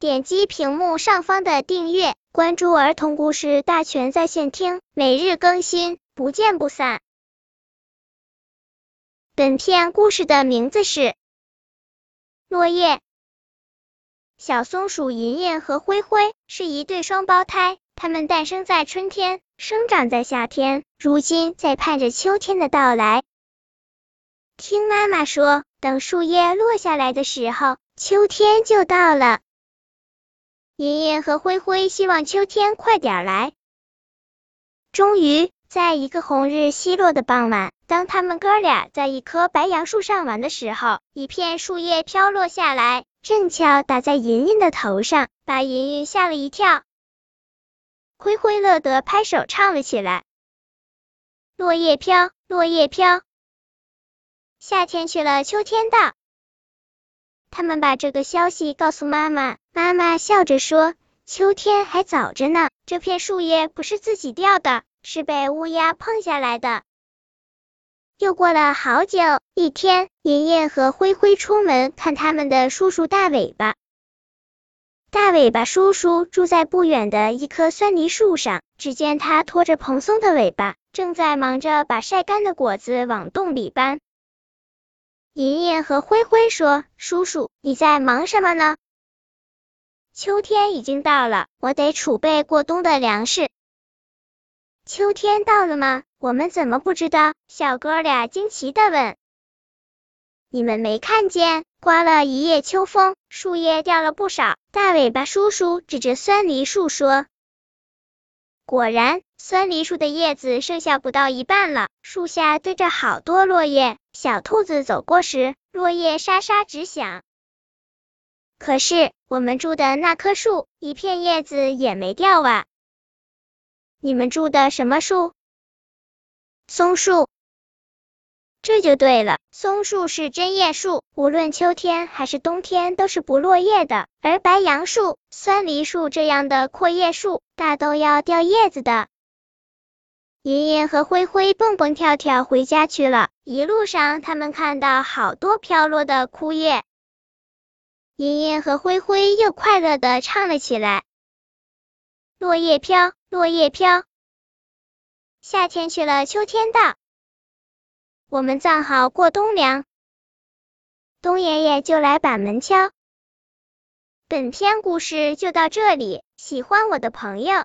点击屏幕上方的订阅，关注儿童故事大全在线听，每日更新，不见不散。本片故事的名字是《落叶》。小松鼠银银和灰灰是一对双胞胎，它们诞生在春天，生长在夏天，如今在盼着秋天的到来。听妈妈说，等树叶落下来的时候，秋天就到了。银银和灰灰希望秋天快点来。终于，在一个红日西落的傍晚，当他们哥俩在一棵白杨树上玩的时候，一片树叶飘落下来，正巧打在银银的头上，把银银吓了一跳。灰灰乐得拍手唱了起来：“落叶飘，落叶飘。”夏天去了，秋天到。他们把这个消息告诉妈妈，妈妈笑着说：“秋天还早着呢，这片树叶不是自己掉的，是被乌鸦碰下来的。”又过了好久，一天，银银和灰灰出门看他们的叔叔大尾巴。大尾巴叔叔住在不远的一棵酸梨树上，只见他拖着蓬松的尾巴，正在忙着把晒干的果子往洞里搬。银银和灰灰说：“叔叔，你在忙什么呢？”秋天已经到了，我得储备过冬的粮食。秋天到了吗？我们怎么不知道？小哥俩惊奇的问。你们没看见，刮了一夜秋风，树叶掉了不少。大尾巴叔叔指着酸梨树说。果然，酸梨树的叶子剩下不到一半了，树下堆着好多落叶。小兔子走过时，落叶沙沙直响。可是，我们住的那棵树，一片叶子也没掉啊！你们住的什么树？松树。这就对了，松树是针叶树，无论秋天还是冬天都是不落叶的。而白杨树、酸梨树这样的阔叶树，大都要掉叶子的。银银和灰灰蹦蹦跳跳回家去了，一路上他们看到好多飘落的枯叶。银银和灰灰又快乐的唱了起来：“落叶飘，落叶飘，夏天去了，秋天到。”我们藏好过冬粮，冬爷爷就来把门敲。本篇故事就到这里，喜欢我的朋友